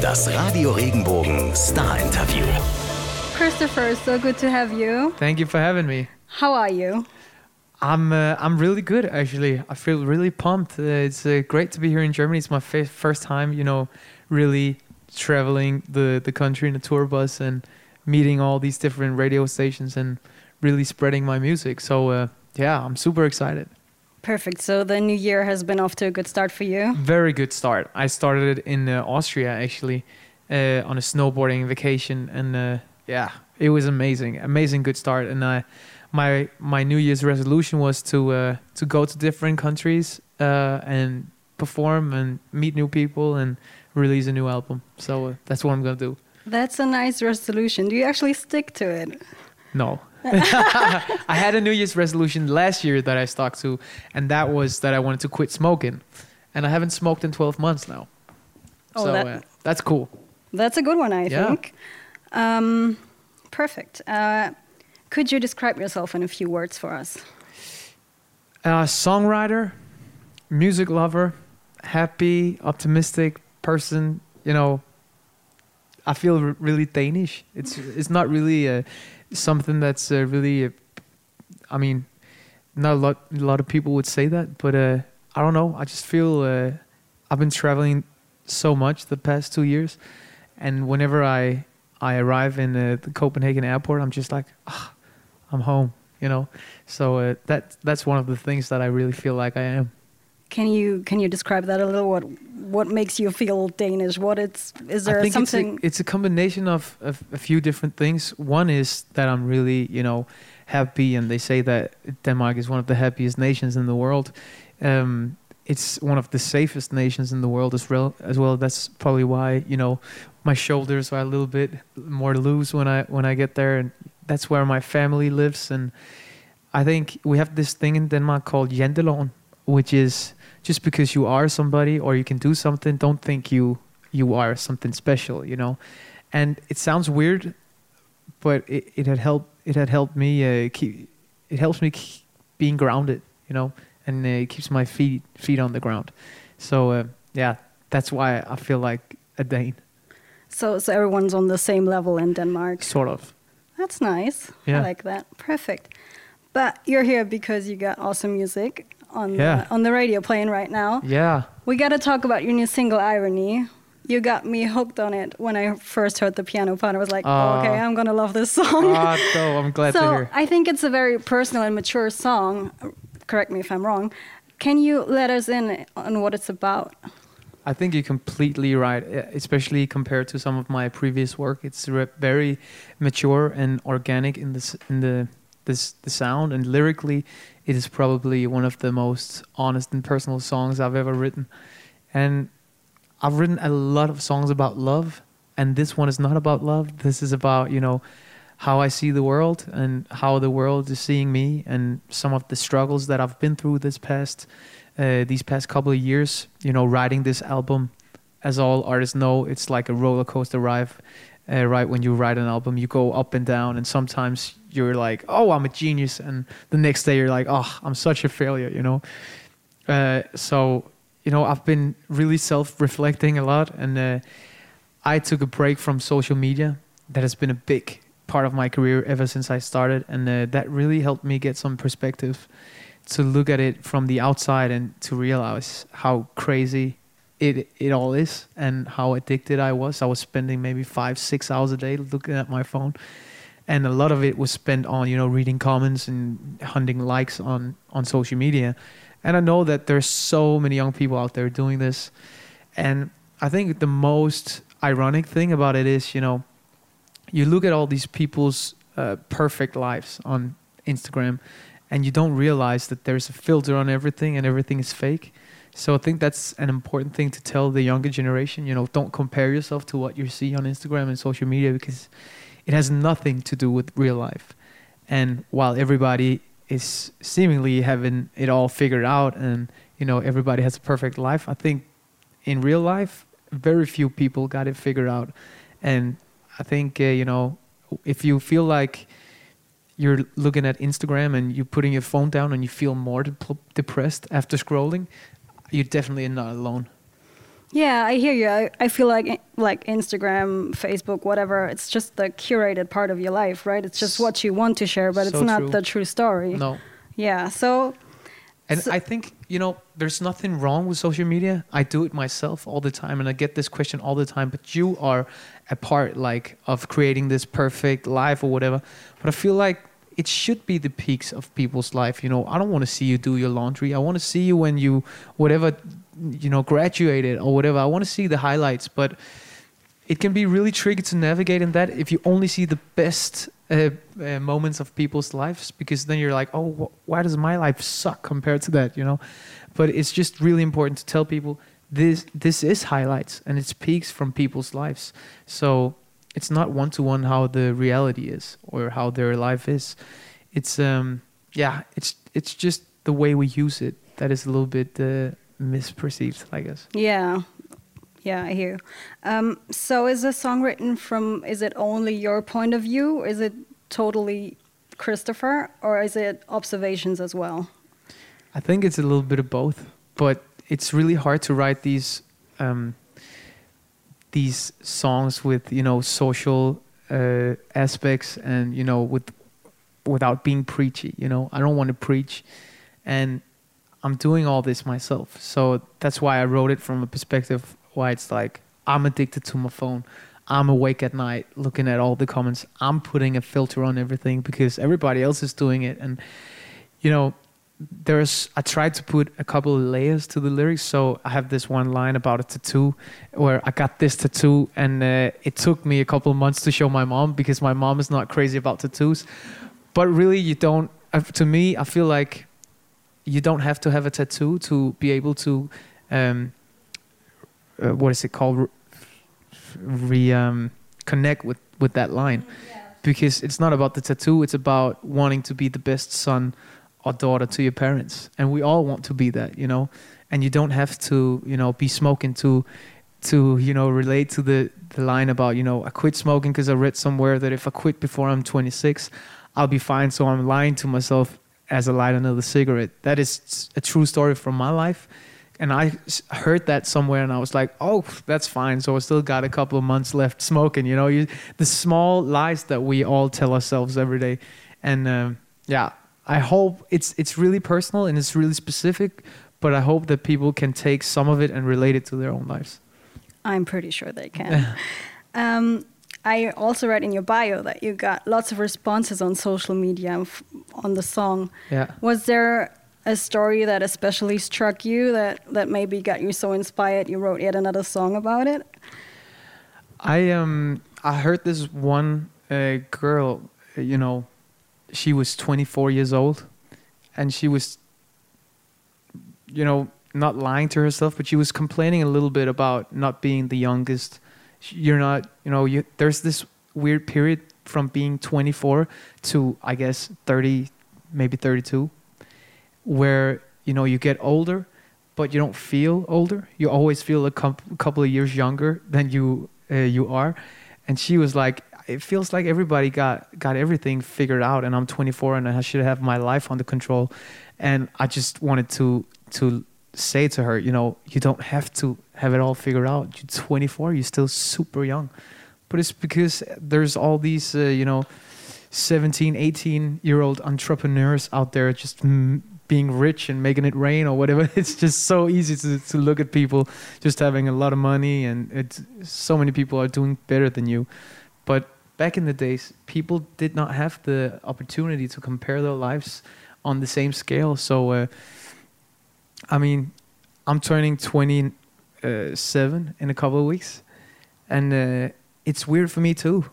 Das Radio Regenbogen Star Interview. Christopher, so good to have you. Thank you for having me. How are you? I'm uh, I'm really good actually. I feel really pumped. Uh, it's uh, great to be here in Germany. It's my fa- first time, you know, really traveling the the country in a tour bus and meeting all these different radio stations and really spreading my music. So uh, yeah, I'm super excited. Perfect. So the new year has been off to a good start for you. Very good start. I started in uh, Austria actually uh, on a snowboarding vacation, and uh, yeah, it was amazing. Amazing good start. And I, my my New Year's resolution was to uh, to go to different countries uh, and perform and meet new people and release a new album. So uh, that's what I'm gonna do. That's a nice resolution. Do you actually stick to it? No. I had a New Year's resolution last year that I stuck to, and that was that I wanted to quit smoking, and I haven't smoked in 12 months now. Oh, so that- uh, that's cool. That's a good one, I Yeah. think. Um, perfect. Uh, could you describe yourself in a few words for us? Uh, songwriter, music lover, happy, optimistic person. You know, I feel r- really Danish. It's it's not really uh, something that's uh, really. Uh, I mean, not a lot. A lot of people would say that, but uh, I don't know. I just feel uh, I've been traveling so much the past two years, and whenever I I arrive in uh, the Copenhagen airport, I'm just like, ah, I'm home. You know, so uh, that that's one of the things that I really feel like I am. Can you can you describe that a little? What what makes you feel Danish? What it's is there I think something? it's a, it's a combination of, of a few different things. One is that I'm really, you know, happy, and they say that Denmark is one of the happiest nations in the world. Um, it's one of the safest nations in the world as well. As well, that's probably why you know my shoulders are a little bit more loose when I when I get there, and that's where my family lives. And I think we have this thing in Denmark called janteloven, which is just because you are somebody or you can do something, don't think you you are something special, you know. And it sounds weird, but it, it had helped. It had helped me uh, keep. It helps me keep being grounded, you know, and uh, it keeps my feet feet on the ground. So uh, yeah, that's why I feel like a Dane, so so everyone's on the same level in Denmark. sort of. That's nice. Yeah. I like that. Perfect. But you're here because you got awesome music on Yeah. the, on the radio playing right now. Yeah, We got to talk about your new single Irony. You got me hooked on it when I first heard the piano part. I was like, Ah. okay, I'm going to love this song. ah, so I'm glad to so hear. I think it's a very personal and mature song. Correct me if I'm wrong. Can you let us in on what it's about? I think you're completely right, especially compared to some of my previous work. It's very mature and organic in this in the this the sound and lyrically, it is probably one of the most honest and personal songs I've ever written. And I've written a lot of songs about love, and this one is not about love. This is about you know how I see the world and how the world is seeing me, and some of the struggles that I've been through this past uh, these past couple of years. You know, writing this album, as all artists know, it's like a roller coaster ride. Uh, right when you write an album, you go up and down, and sometimes you're like, "Oh, I'm a genius," and the next day you're like, "Oh, I'm such a failure," you know. Uh, so, you know, I've been really self-reflecting a lot, and uh, I took a break from social media. That has been a big part of my career ever since I started, and uh, that really helped me get some perspective to look at it from the outside and to realize how crazy it it all is and how addicted I was. I was spending maybe five, six hours a day looking at my phone, and a lot of it was spent on you know reading comments and hunting likes on on social media. And I know that there's so many young people out there doing this, and I think the most ironic thing about it is you know you look at all these people's uh, perfect lives on Instagram, and you don't realize that there's a filter on everything and everything is fake. So I think that's an important thing to tell the younger generation. You know, don't compare yourself to what you see on Instagram and social media because it has nothing to do with real life. And while everybody is seemingly having it all figured out and you know everybody has a perfect life, I think in real life very few people got it figured out. And I think uh, you know if you feel like you're looking at Instagram and you're putting your phone down and you feel more dep- depressed after scrolling, you're definitely not alone. Yeah, I hear you. I, I feel like like Instagram, Facebook, whatever. It's just the curated part of your life, right? It's just what you want to share, but it's not true. the true story. No. Yeah. So And So- I think, you know, there's nothing wrong with social media. I do it myself all the time and I get this question all the time, but you are a part like of creating this perfect life or whatever. But I feel like it should be the peaks of people's life, you know. I don't want to see you do your laundry. I want to see you when you whatever you know graduated or whatever. I want to see the highlights, but it can be really tricky to navigate in that if you only see the best uh, uh, moments of people's lives because then you're like oh wh- why does my life suck compared to that you know but it's just really important to tell people this this is highlights and it's peaks from people's lives so it's not one to one how the reality is or how their life is it's um yeah it's it's just the way we use it that is a little bit uh, misperceived i guess yeah, yeah, I hear. Um, so is the song written from? Is it only your point of view? Is it totally Christopher, or is it observations as well? I think it's a little bit of both, but it's really hard to write these um, these songs with you know social uh, aspects and you know with without being preachy. You know, I don't want to preach, and I'm doing all this myself. So that's why I wrote it from a perspective why it's like I'm addicted to my phone. I'm awake at night looking at all the comments. I'm putting a filter on everything because everybody else is doing it, and you know there's I tried to put a couple of layers to the lyrics. So I have this one line about a tattoo where I got this tattoo and uh, it took me a couple of months to show my mom because my mom is not crazy about tattoos. But really, you don't. Uh, to me, I feel like you don't have to have a tattoo to be able to. Um, uh, what is it called? Re, re um, connect with with that line because it's not about the tattoo. It's about wanting to be the best son or daughter to your parents. And we all want to be that you know? And you don't have to you know be smoking to to you know relate to the the line about you know i quit smoking because i read somewhere that if i quit before i'm 26 i'll be fine. So i'm lying to myself as i light another cigarette. That is a true story from my life. And I heard that somewhere and i was like oh that's fine. So i still got a couple of months left smoking you know? You, the small lies that we all tell ourselves every day. And um, yeah I hope it's it's really personal and it's really specific, but I hope that people can take some of it and relate it to their own lives. I'm pretty sure they can. um, I also read in your bio that you got lots of responses on social media f- on the song. Yeah. Was there a story that especially struck you that, that maybe got you so inspired you wrote yet another song about it? I um I heard this one uh, girl, uh, you know, she was 24 years old, and she was, you know, not lying to herself, but she was complaining a little bit about not being the youngest. You're not, you know, you there's this weird period from being 24 to I guess 30, maybe 32, where you know you get older, but you don't feel older. You always feel a coup couple of years younger than you uh, you are. And she was like, it feels like everybody got got everything figured out, and I'm 24 and I should have my life under control. And I just wanted to to say to her, you know, you don't have to have it all figured out. You're 24, you're still super young. But it's because there's all these, uh, you know, 17, 18 year old entrepreneurs out there just mm, being rich and making it rain or whatever. It's just so easy to, to look at people just having a lot of money and it's so many people are doing better than you. But back in the days, people did not have the opportunity to compare their lives on the same scale. So, uh, I mean, I'm turning 27 in a couple of weeks, and uh, it's weird for me too.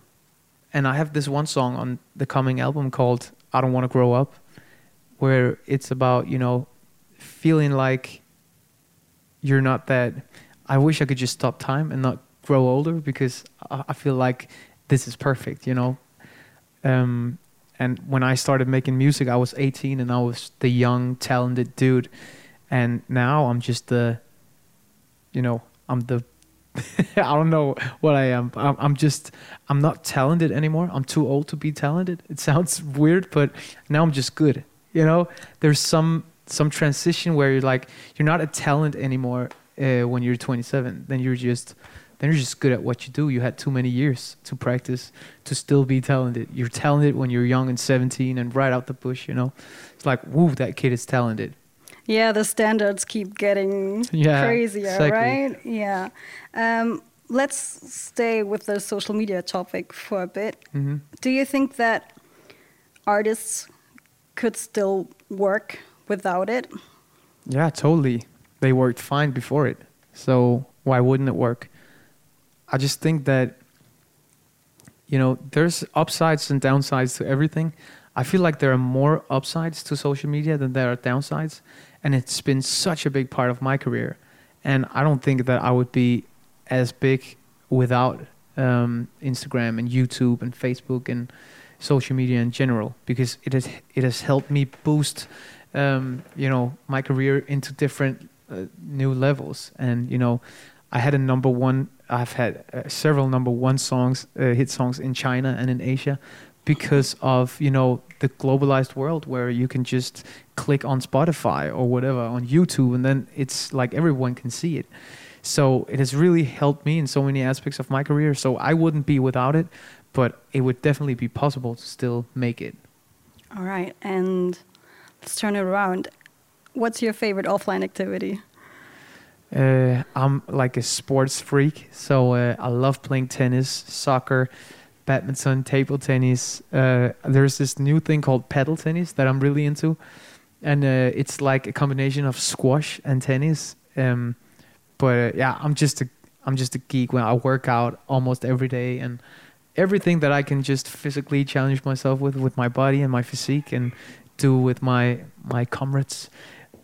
And I have this one song on the coming album called "I Don't Want to Grow Up," where it's about you know feeling like you're not that. I wish I could just stop time and not grow older because I I feel like this is perfect, you know. Um, and when I started making music, I was 18 and I was the young, talented dude. And now I'm just the, you know, I'm the, I don't know what I am. I'm, I'm just, I'm not talented anymore. I'm too old to be talented. It sounds weird, but now I'm just good. You know, there's some some transition where you're like, you're not a talent anymore. uh, when you're 27. Then you're just then you're just good at what you do. You had too many years to practice to still be talented. You're talented when you're young and 17 and right out the bush. You know, it's like woo, that kid is talented. Yeah, the standards keep getting Yeah, crazier, exactly. right? Yeah. Um, let's stay with the social media topic for a bit. hmm Do you think that artists could still work without it? Yeah, totally. They worked fine before it. So why wouldn't it work? I just think that you know, there's upsides and downsides to everything. I feel like there are more upsides to social media than there are downsides, and it's been such a big part of my career. And I don't think that I would be as big without um, Instagram and YouTube and Facebook and social media in general because it has it has helped me boost um, you know my career into different uh, new levels and you know I had a number one I've had uh, several number one songs uh, hit songs in China and in Asia because of you know the globalized world where you can just click on Spotify or whatever on YouTube and then it's like everyone can see it so it has really helped me in so many aspects of my career so I wouldn't be without it but it would definitely be possible to still make it All right, and let's turn it around. What's your favorite offline activity? Uh, I'm like a sports freak, so uh, I love playing tennis, soccer, badminton, table tennis. Uh, there's this new thing called paddle tennis that I'm really into, and uh, it's like a combination of squash and tennis. Um, but uh, yeah, I'm just a I'm just a geek when I work out almost every day and everything that I can just physically challenge myself with with my body and my physique and do with my my comrades.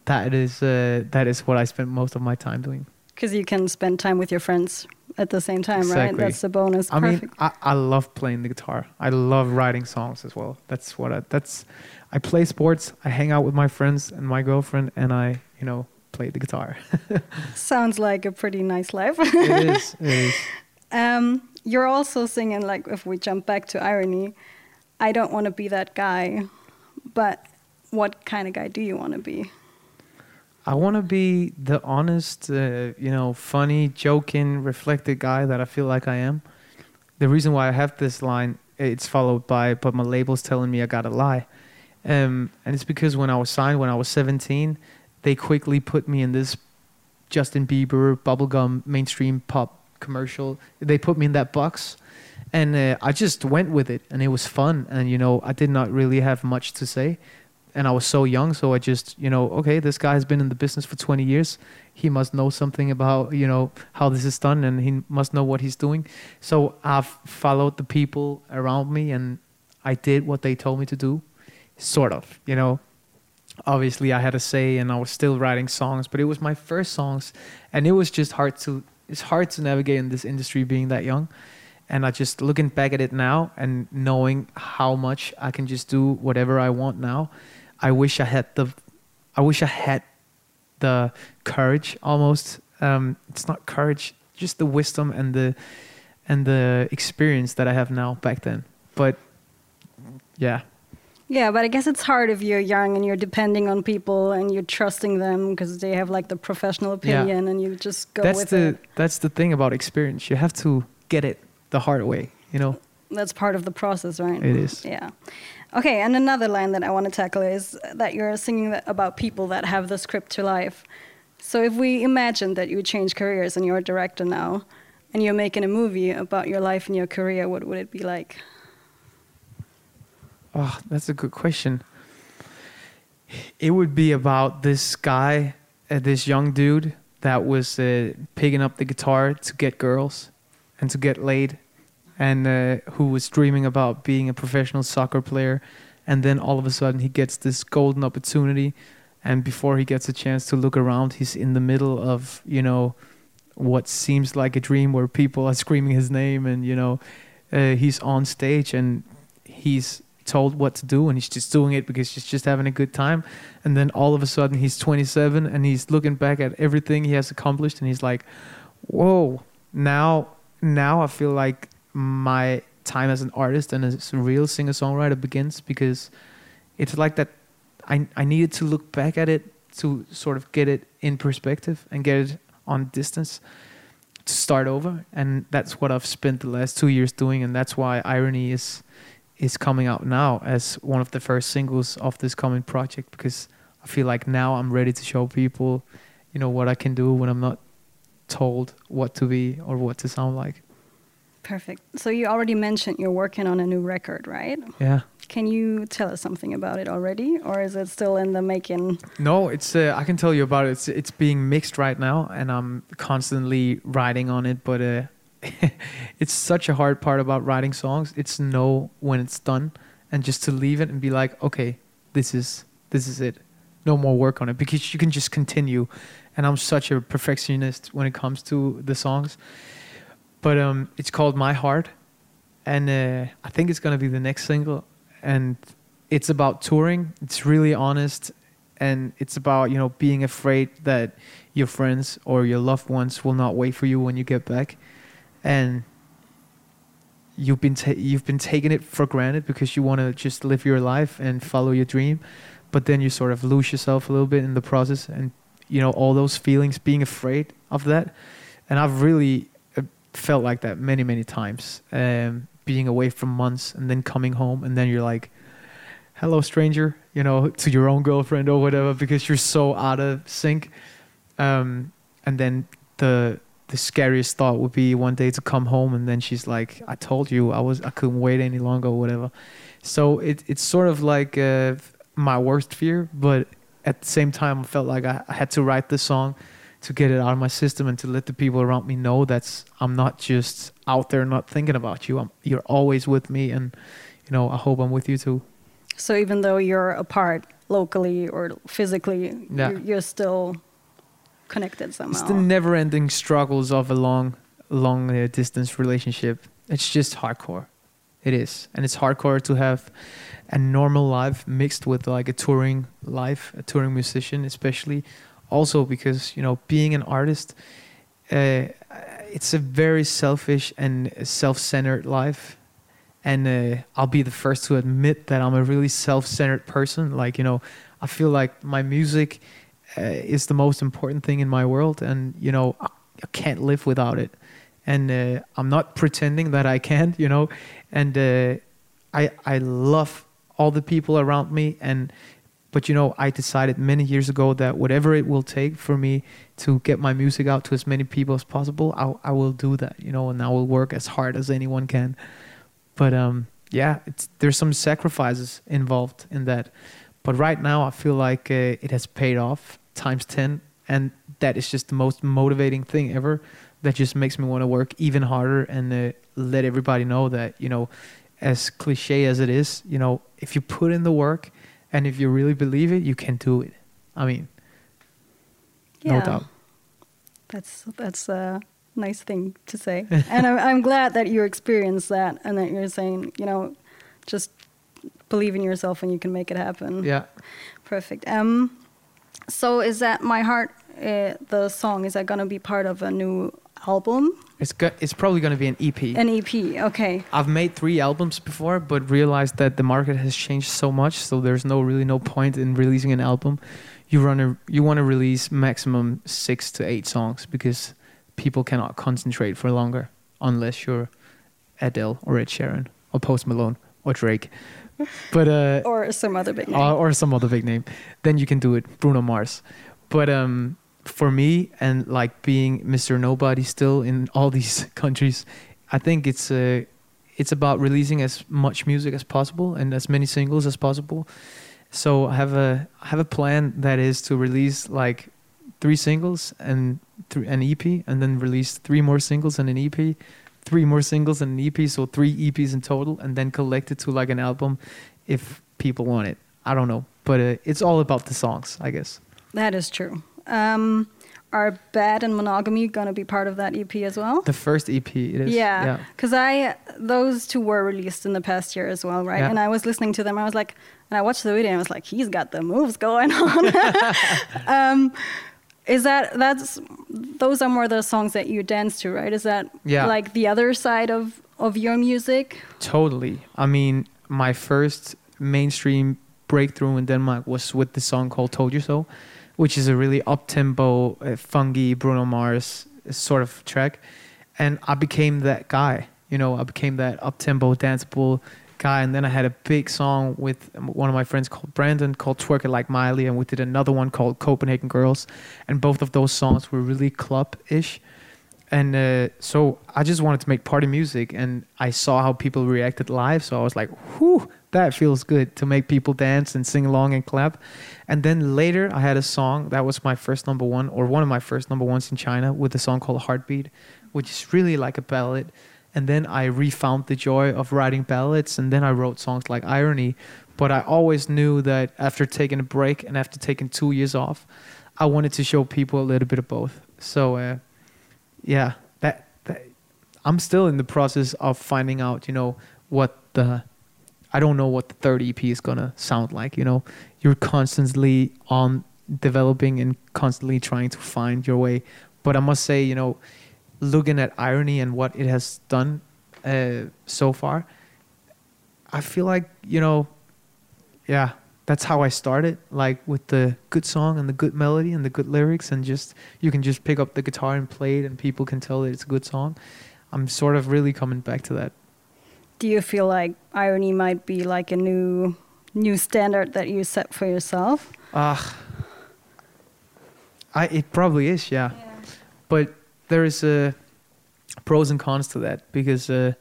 That is uh, that is what I spend most of my time doing. Because you can spend time with your friends at the same time, right? That's the bonus. I Perfect. mean, I, I love playing the guitar. I love writing songs as well. That's what I, that's. I play sports. I hang out with my friends and my girlfriend, and I, you know, play the guitar. Sounds like a pretty nice life. it is. It is. Um, you're also singing like if we jump back to irony, I don't want to be that guy, but what kind of guy do you want to be? I want to be the honest, uh, you know, funny, joking, reflected guy that I feel like I am. The reason why I have this line, it's followed by, but my label's telling me I gotta lie. Um, and it's because when I was signed, when I was 17, they quickly put me in this Justin Bieber bubblegum mainstream pop commercial. They put me in that box. And uh, I just went with it, and it was fun. And, you know, I did not really have much to say and I was so young, so I just, you know, okay, this guy has been in the business for 20 years. He must know something about, you know, how this is done, and he must know what he's doing. So I've followed the people around me, and I did what they told me to do, sort of, you know. Obviously, I had a say, and I was still writing songs, but it was my first songs, and it was just hard to. It's hard to navigate in this industry being that young and I just looking back at it now and knowing how much I can just do whatever I want now. I wish I had the, I wish I had the courage almost. Um, it's not courage, just the wisdom and the, and the experience that I have now back then. But yeah, Yeah, but I guess it's hard if you're young and you're depending on people and you're trusting them because they have like the professional Yeah. opinion and you just go that's with the it. that's the thing about experience. You have to get it the hard way. You know, That's part of the process, right? It is. Yeah. Okay, and another line that I want to tackle is that you're singing about people that have the script to life. So if we imagine that you change careers and you're a director now and you're making a movie about your life and your career, what would it be like? Oh, that's a good question. It would be about this guy, uh, this young dude that was uh, picking up the guitar to get girls and to get laid, and uh, who was dreaming about being a professional soccer player. And then all of a sudden, he gets this golden opportunity. And before he gets a chance to look around, he's in the middle of, you know, what seems like a dream where people are screaming his name and, you know, uh, he's on stage and he's told what to do and he's just doing it because he's just having a good time and then all of a sudden he's 27 and he's looking back at everything he has accomplished and he's like whoa now now i feel like my time as an artist and as a real singer-songwriter begins because it's like that i i needed to look back at it to sort of get it in perspective and get it on distance to start over, and that's what I've spent the last two years doing, and that's why Irony is is coming out now as one of the first singles of this coming project because I feel like now I'm ready to show people, you know, what I can do when I'm not told what to be or what to sound like. Perfect. So you already mentioned you're working on a new record, right? Yeah. Can you tell us something about it already, or is it still in the making? No, it's uh, I can tell you about it. It's it's being mixed right now, and I'm constantly writing on it. But uh, it's such a hard part about writing songs. It's know when it's done, and just to leave it and be like, okay, this is this is it. No more work on it because you can just continue. And I'm such a perfectionist when it comes to the songs. But um, it's called My Heart, and uh, I think it's gonna be the next single. And it's about touring. It's really honest, and it's about you know being afraid that your friends or your loved ones will not wait for you when you get back and you've been ta- you've been taking it for granted because you want to just live your life and follow your dream but then you sort of lose yourself a little bit in the process and you know all those feelings being afraid of that and i've really felt like that many many times. Um, being away from months and then coming home and then you're like hello stranger you know to your own girlfriend or whatever because you're so out of sync. Um, and then the the scariest thought would be one day to come home and then she's like, "I told you I was I couldn't wait any longer or whatever." So it it's sort of like uh, my worst fear, but at the same time, I felt like I, I had to write this song to get it out of my system and to let the people around me know that I'm not just out there not thinking about you. I'm, you're always with me, and you know I hope I'm with you too. So even though you're apart locally or physically, Yeah. you're, you're still connected somehow. It's the never-ending struggles of a long, long uh, distance relationship. It's just hardcore. It is, and it's hardcore to have a normal life mixed with like a touring life, a touring musician, especially. Also because you know, being an artist, uh, it's a very selfish and self-centered life. And uh, I'll be the first to admit that I'm a really self-centered person. Like you know, I feel like my music uh, is the most important thing in my world, and you know I, I can't live without it. And uh, I'm not pretending that I can't, you know. And uh, I I love all the people around me, and but you know I decided many years ago that whatever it will take for me to get my music out to as many people as possible, I I will do that, you know, and I will work as hard as anyone can. But um, yeah, it's there's some sacrifices involved in that. But right now, I feel like uh, it has paid off times 10 and that is just the most motivating thing ever that just makes me want to work even harder and uh, let everybody know that you know as cliche as it is you know if you put in the work and if you really believe it you can do it i mean yeah. no doubt That's that's a nice thing to say, and I'm, I'm glad that you experienced that, and that you're saying, you know, just believe in yourself and you can make it happen. yeah Perfect. Um, so is that my heart? Uh, the song is that gonna be part of a new album, it's go- it's probably going to be an ep an EP? Okay. I've made three albums before, but realized that the market has changed so much, so there's no really no point in releasing an album. You run a you want to release maximum six to eight songs because people cannot concentrate for longer unless you're Adele or Ed Sheeran or Post Malone or Drake. But uh, Or some other big name. or, or some other big name, then you can do it. Bruno Mars. But um, for me, and like being Mr. Nobody still in all these countries, I think it's uh, it's about releasing as much music as possible and as many singles as possible. So I have a I have a plan that is to release like three singles and th- an EP, and then release three more singles and an EP, three more singles and an EP, so three EPs in total, and then collect it to like an album if people want it. I don't know, but uh, it's all about the songs, I guess. That is true. Um, are Bad and Monogamy gonna be part of that EP as well? The first EP, it is. Yeah, because I those two were released in the past year as well, right? Yeah. And I was listening to them. I was like, and I watched the video, and I was like, he's got the moves going on. um, is that that's those are more the songs that you dance to, right? Is that Yeah. like the other side of of your music? Totally. I mean, my first mainstream breakthrough in Denmark was with the song called "Told You So," which is a really up tempo, uh, funky Bruno Mars sort of track, and I became that guy. You know, I became that up tempo, danceable guy. And then I had a big song with one of my friends called Brandon called Twerk It Like Miley, and we did another one called Copenhagen Girls, and both of those songs were really club ish. And uh, so I just wanted to make party music, and I saw how people reacted live. So I was like, "Whew, that feels good to make people dance and sing along and clap." And then later, I had a song that was my first number one, or one of my first number ones in China, with a song called "Heartbeat," which is really like a ballad. And then I refound the joy of writing ballads, and then I wrote songs like "Irony." But I always knew that after taking a break and after taking two years off, I wanted to show people a little bit of both. So. Uh, yeah, that, that I'm still in the process of finding out, you know, what the I don't know what the third EP is gonna sound like. You know, you're constantly on developing and constantly trying to find your way. But I must say, you know, looking at irony and what it has done uh, so far, I feel like you know, yeah, that's how I started, like with the good song and the good melody and the good lyrics, and just you can just pick up the guitar and play it, and people can tell that it's a good song. I'm sort of really coming back to that. Do you feel like irony might be like a new new standard that you set for yourself? Ah, uh, I it probably is, yeah. yeah. But there is a pros and cons to that because. Uh,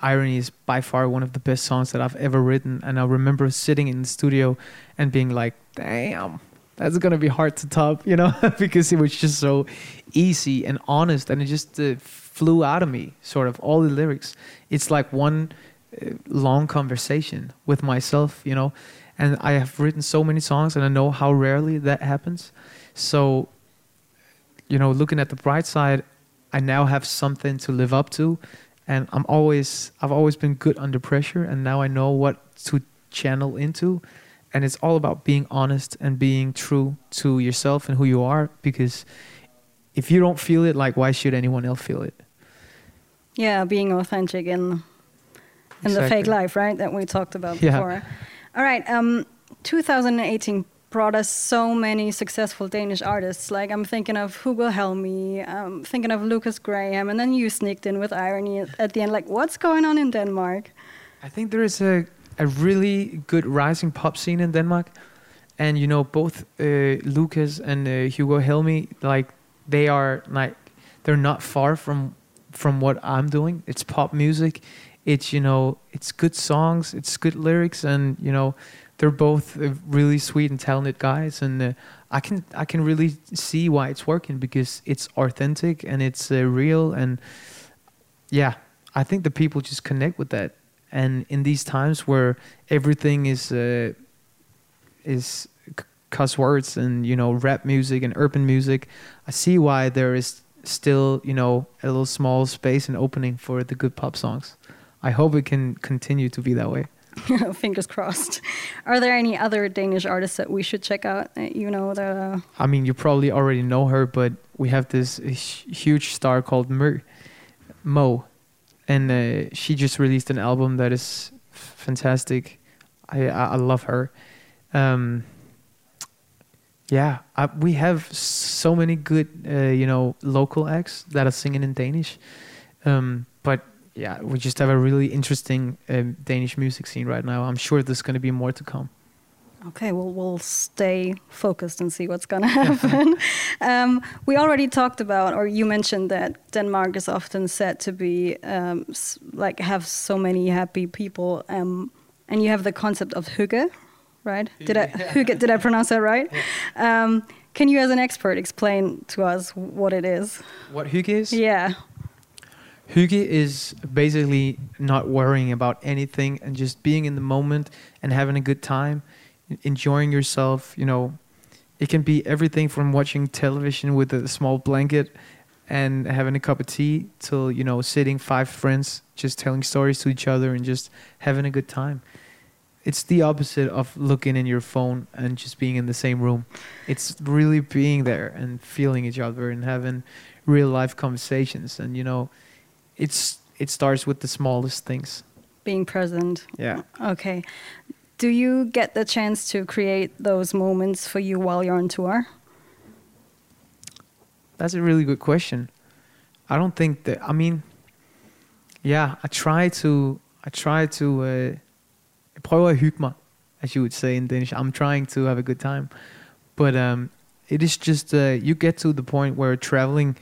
Irony is by far one of the best songs that I've ever written. And I remember sitting in the studio and being like, damn, that's gonna be hard to top, you know, because it was just so easy and honest, and it just uh, flew out of me. Sort of all the lyrics. It's like one uh, long conversation with myself, you know. And I have written so many songs, and I know how rarely that happens. So, you know, looking at the bright side, I now have something to live up to and I'm always I've always been good under pressure and now I know what to channel into and it's all about being honest and being true to yourself and who you are because if you don't feel it like why should anyone else feel it yeah being authentic in in exactly. the fake life right that we talked about yeah. before all right um 2018 brought us so many successful Danish artists. Like I'm thinking of Hugo Helmig, I'm thinking of Lukas Graham, and then you sneaked in with irony at the end. Like, what's going on in Denmark? I think there is a a really good rising pop scene in Denmark, and you know both uh, Lukas and uh, Hugo Helmig, like they are like they're not far from from what I'm doing. It's pop music. It's you know it's good songs. It's good lyrics, and you know they're both uh, really sweet and talented guys, and uh, I can I can really see why it's working because it's authentic and it's uh, real, and yeah, I think the people just connect with that. And in these times where everything is uh, is cuss words and you know rap music and urban music, I see why there is still you know a little small space and opening for the good pop songs. I hope it can continue to be that way. Fingers crossed. Are there any other Danish artists that we should check out? You know that. Uh... I mean, you probably already know her, but we have this huge star called Mer, Mo, and uh, she just released an album that is fantastic. I I, I love her. Um, yeah, I, we have so many good, uh, you know, local acts that are singing in Danish. Um, but yeah, we just have a really interesting um, Danish music scene right now. I'm sure there's going to be more to come. Okay, well, we'll stay focused and see what's going to happen. um, we already talked about, or you mentioned that Denmark is often said to be um, like have so many happy people, um, and you have the concept of hygge, right? Did I hygge, Did I pronounce that right? Yeah. Um, can you, as an expert, explain to us what it is? What hygge is? Yeah. Hygge is basically not worrying about anything and just being in the moment and having a good time, enjoying yourself. You know, it can be everything from watching television with a small blanket and having a cup of tea till, you know, sitting five friends just telling stories to each other and just having a good time. It's the opposite of looking in your phone and just being in the same room. It's really being there and feeling each other and having real life conversations and, you know, it's it starts with the smallest things. Being present. Yeah. Okay. Do you get the chance to create those moments for you while you're on tour? That's a really good question. I don't think that. I mean, yeah, I try to. I try to. Uh, prøver as you would say in Danish. I'm trying to have a good time, but um, it is just uh, you get to the point where traveling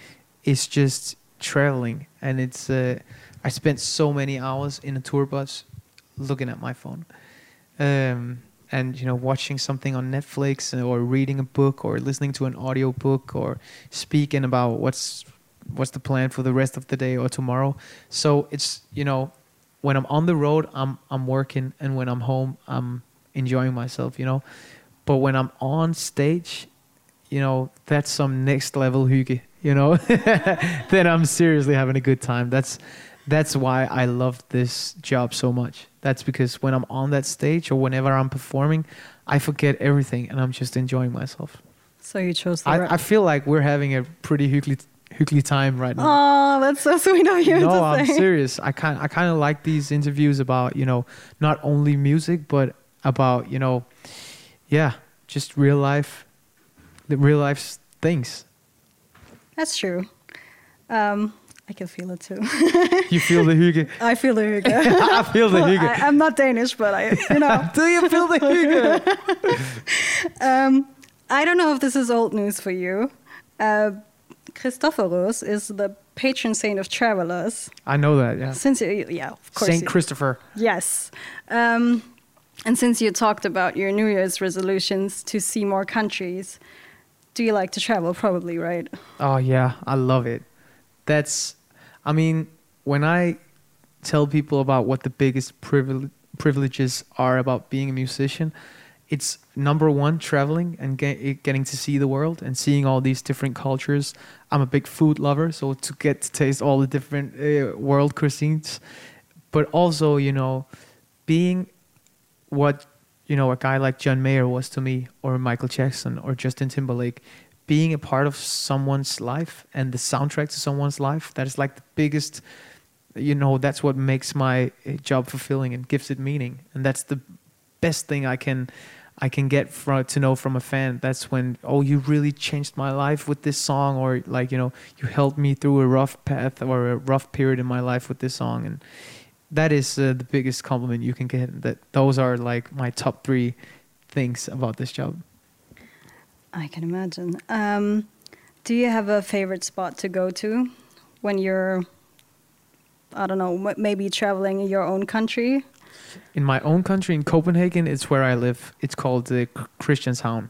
is just traveling, and it's. Uh, I spent so many hours in a tour bus looking at my phone. Um, and you know watching something on Netflix or reading a book or listening to an audio book or speaking about what's what's the plan for the rest of the day or tomorrow. So it's you know when I'm on the road I'm I'm working and when I'm home I'm enjoying myself, you know. But when I'm on stage, you know, that's some next level hygge, you know. then I'm seriously having a good time. That's that's why I love this job so much. That's because when I'm on that stage or whenever I'm performing, I forget everything and I'm just enjoying myself. So you chose the I, I feel like we're having a pretty hyggely, hyggely time right now. Oh, that's so sweet of you no, I'm say. serious. I kind I kind of like these interviews about you know not only music but about you know, yeah, just real life, the real life things. That's true. Um, I can feel it too. You feel the hygge. I feel the hygge. I feel the hygge. I, I'm not Danish, but I, you know. Do you feel the hygge? Um, I don't know if this is old news for you. Uh, Christophorus is the patron saint of travelers. I know that. Yeah. Since you, yeah, of course. Saint you- Christopher. Yes. Um, and since you talked about your New Year's resolutions to see more countries, do you like to travel? Probably, right? Oh yeah, I love it. That's, I mean, when I tell people about what the biggest privile- privileges are about being a musician, it's number one traveling and get, getting to see the world and seeing all these different cultures. I'm a big food lover, so to get to taste all the different uh, world cuisines, but also you know, being what you know a guy like John Mayer was to me, or Michael Jackson, or Justin Timberlake, being a part of someone's life and the soundtrack to someone's life. That is like the biggest. You know, that's what makes my uh, job fulfilling and gives it meaning, and that's the best thing I can. I can get from to know from a fan. That's when oh, you really changed my life with this song, or like you know, you helped me through a rough path or a rough period in my life with this song, and that is uh, the biggest compliment you can get. That those are like my top three things about this job. I can imagine. Um, do you have a favorite spot to go to when you're, I don't know, maybe traveling in your own country? In my own country, in Copenhagen, it's where I live. It's called the Christianshavn,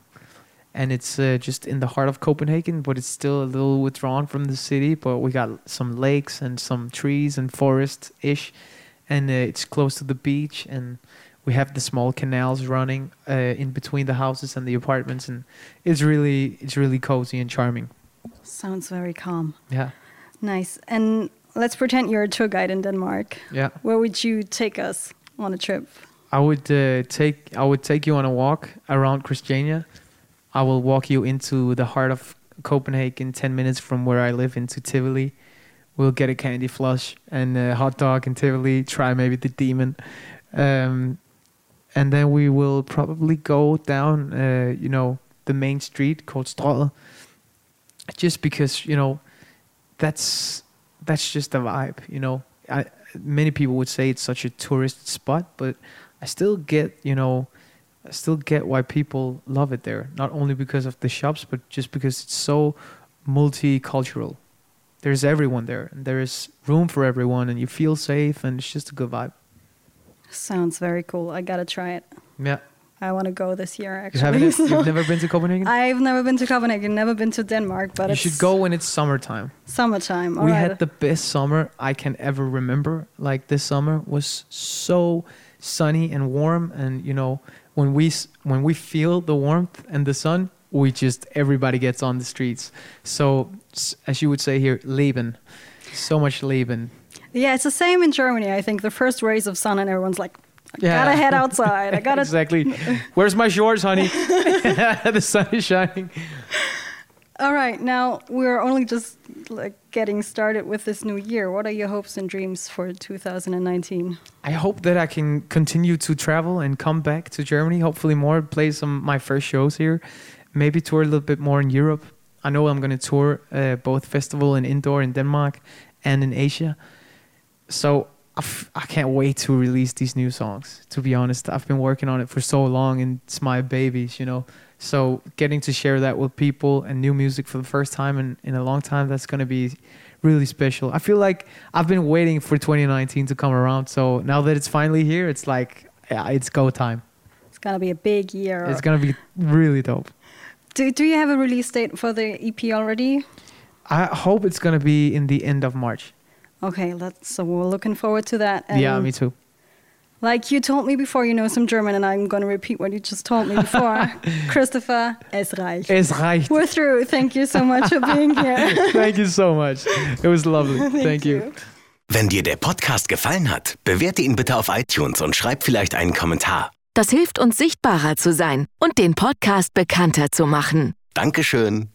and it's uh, just in the heart of Copenhagen, but it's still a little withdrawn from the city. But we got some lakes and some trees and forest ish, and uh, it's close to the beach and. We have the small canals running uh, in between the houses and the apartments, and it's really it's really cozy and charming. Sounds very calm. Yeah, Nice. And let's pretend you're a tour guide in Denmark. yeah. Where would you take us on a trip? I would uh, take I would take you on a walk around Christiania. I will walk you into the heart of Copenhagen, ten minutes from where I live, into Tivoli. We'll get a candy flush and a hot dog in Tivoli. Try maybe the demon, um, and then we will probably go down, uh, you know, the main street called Strøget. Just because you know, that's that's just the vibe. You know, I, many people would say it's such a tourist spot, but I still get, you know, I still get why people love it there. Not only because of the shops, but just because it's so multicultural. There's everyone there, and there is room for everyone, and you feel safe, and it's just a good vibe. Sounds very cool. I gotta try it. Yeah, I want to go this year. you Actually. So- You've never been to Copenhagen. I've never been to Copenhagen, never been to Denmark, but you should go when it's summertime. summertime. we alright. had the best summer I can ever remember. Like this summer was so sunny and warm, and you know when we when we feel the warmth and the sun, we just everybody gets on the streets. So as you would say here, Leben, so much Leben. Yeah, it's the same in Germany. I think the first rays of sun, and everyone's like, I Yeah. gotta head outside. I gotta. exactly. Where's my shorts, honey? the sun is shining. All right, now we're only just like getting started with this new year. What are your hopes and dreams for 2019? I hope that I can continue to travel and come back to Germany. Hopefully, more play some my first shows here. Maybe tour a little bit more in Europe. I know I'm going to tour uh, both festival and indoor in Denmark and in Asia. So I f- I can't wait to release these new songs. To be honest, I've been working on it for so long, and it's my babies, you know. So getting to share that with people and new music for the first time in, in a long time, that's going to be really special. I feel like I've been waiting for 2019 to come around. So now that it's finally here, it's like, yeah, it's go time. It's going to be a big year. It's going to be really dope. Do, do you have a release date for the EP already? I hope it's going to be in the end of March. Okay, let's, so we're looking forward to that. And yeah, me too. Like you told me before, you know some German, and I'm going to repeat what you just told me before. Christopher, es reicht. Es reicht. We're through. Thank you so much for being here. Thank you so much. It was lovely. Thank, Thank you. you. Wenn dir der Podcast gefallen hat, bewerte ihn bitte auf iTunes und schreib vielleicht einen Kommentar. Das hilft uns sichtbarer zu sein und den Podcast bekannter zu machen. Dankeschön.